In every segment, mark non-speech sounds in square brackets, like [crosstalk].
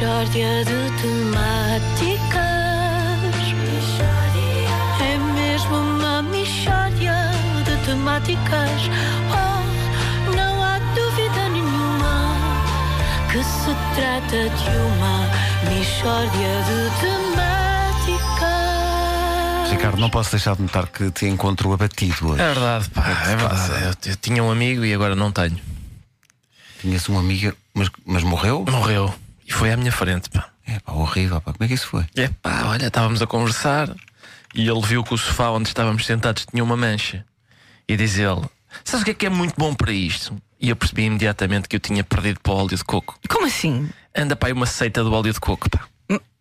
Mishória de temáticas. É mesmo uma mishória de temáticas. Oh, não há dúvida nenhuma que se trata de uma mishória de temáticas. Ricardo, não posso deixar de notar que te encontro abatido hoje. É verdade, pá, é verdade. Eu, eu tinha um amigo e agora não tenho. Tinhas uma amiga, mas, mas morreu? Morreu. E foi à minha frente, pá. É pá, horrível, pá. Como é que isso foi? É pá, olha, estávamos a conversar e ele viu que o sofá onde estávamos sentados tinha uma mancha. E diz ele: Sabes o que é que é muito bom para isto? E eu percebi imediatamente que eu tinha perdido para o óleo de coco. Como assim? Anda para aí uma seita do óleo de coco, pá.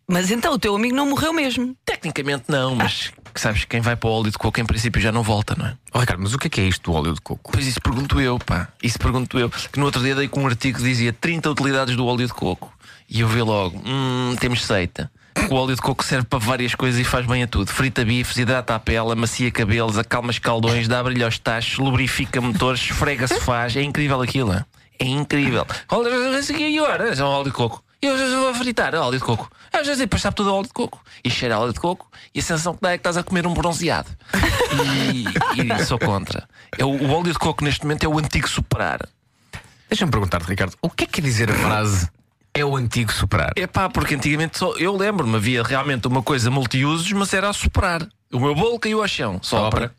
Mas então o teu amigo não morreu mesmo. Tecnicamente não, mas sabes, quem vai para o óleo de coco em princípio já não volta, não é? Oh, Ricardo, mas o que é que é isto do óleo de coco? Pois isso pergunto eu, pá. Isso pergunto eu. Que no outro dia dei com um artigo que dizia 30 utilidades do óleo de coco. E eu vi logo, hum, temos seita. O óleo de coco serve para várias coisas e faz bem a tudo. Frita bifes, hidrata a pele, amacia cabelos, acalma escaldões, dá brilho aos tachos, lubrifica motores, esfrega sofás. É incrível aquilo. hein? É incrível. Olha, e agora? É um óleo de coco. Eu já vou fritar óleo de coco. Eu já sei, depois sabe tudo a óleo de coco. E cheira a óleo de coco e a sensação que dá é que estás a comer um bronzeado. E, e sou contra. É o, óleo de coco neste momento é o antigo superar. Deixa-me perguntar-te, Ricardo, o que é que quer dizer a frase é o antigo superar? É pá, porque antigamente só, eu lembro-me, havia realmente uma coisa multiusos, mas era a soprar. O meu bolo caiu ao chão, sopra.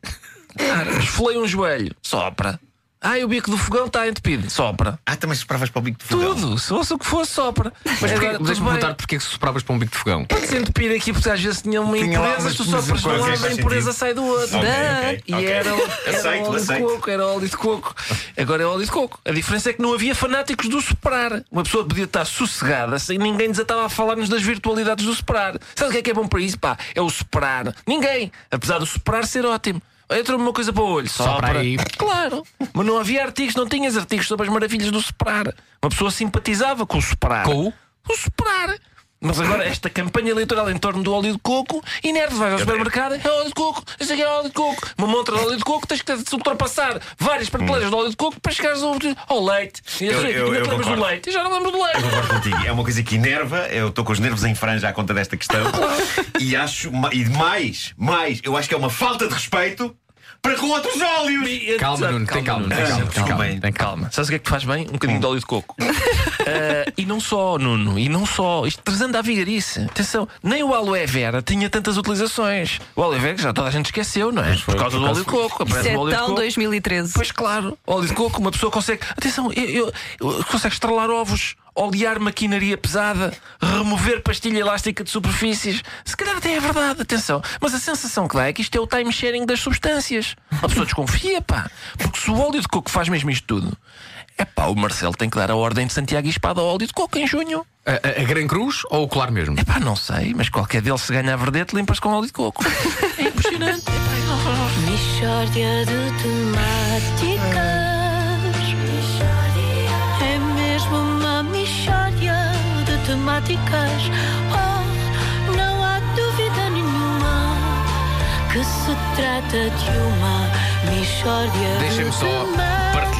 Cara, esfolei um joelho, sopra. Ai, o bico do fogão está entupido, sopra. Ah, também esperavas para o bico de fogão. Tudo, se fosse o que fosse, sopra. Mas Agora, deixa-me perguntar porque é que sopravas para um bico de fogão? Pode ser entupir aqui, porque às vezes tinha uma Tinha lá impureza, umas- tu umas sopras de um coisas, lado, a faz impureza sentido. sai do outro. Ok, E ok. era, era Aceito, óleo aceito. de coco, era óleo de coco. Agora é óleo de coco. A diferença é que não havia fanáticos do soprar. Uma pessoa podia estar sossegada sem ninguém desatava a falar-nos das virtualidades do soprar. Sabe o que é que é bom para isso? Pá? É o soprar. Ninguém. Apesar do soprar ser ótimo. Entra-me uma coisa para o olho, Sopra sopra. aí. [laughs] Claro. Mas não havia artigos, não tinhas artigos sobre as maravilhas do soprar. Uma pessoa simpatizava com o soprar. Com o? O soprar. Mas agora esta campanha eleitoral em torno do óleo de coco, inerte, vais ao supermercado, é óleo de coco, isso aqui é óleo de coco, uma montra de óleo de coco, tens que ultrapassar várias prateleiras de óleo de coco para chegares ao, ao leite. E Eu- eu- eu lembras do leite? Eu já não lembro do leite. Concordo contigo. É uma coisa que enerva. Eu estou com os nervos em franja à conta desta questão. [laughs] e acho. E mais, mais, eu acho que é uma falta de respeito para com outros óleos. Calma, Nuno, tem calma, tem calma, tem calma, bem. tem calma. Sabes o que é que faz bem? Um bocadinho de óleo de coco. Ah, [laughs] e não só, Nuno, e não só. Isto trazendo à vigarice. Atenção, nem o aloe vera tinha tantas utilizações. O aloe vera que já toda a gente esqueceu, não é? Por causa do óleo de coco. Isso Aparece é o óleo de tão coco. 2013. Pois claro, óleo de coco, uma pessoa consegue. Atenção, eu, eu- eu- consegue estralar ovos, olear maquinaria pesada, remover pastilha elástica de superfícies. Se calhar até é verdade, atenção. Mas a sensação que dá é que isto é o time sharing das substâncias. A pessoa desconfia, pá. Porque se o óleo de coco faz mesmo isto tudo, é pá, o Marcelo tem que dar a ordem de Santiago e Espada ao óleo de coco em junho. A, a, a Gran Cruz ou o colar mesmo? É pá, não sei, mas qualquer deles se ganha a verdete, limpas com óleo de coco. É impressionante. Epá, eu não- Mishória de temáticas. De temáticas. Oh, não há dúvida nenhuma que se trata de uma mishória Deixem-me de só partilhar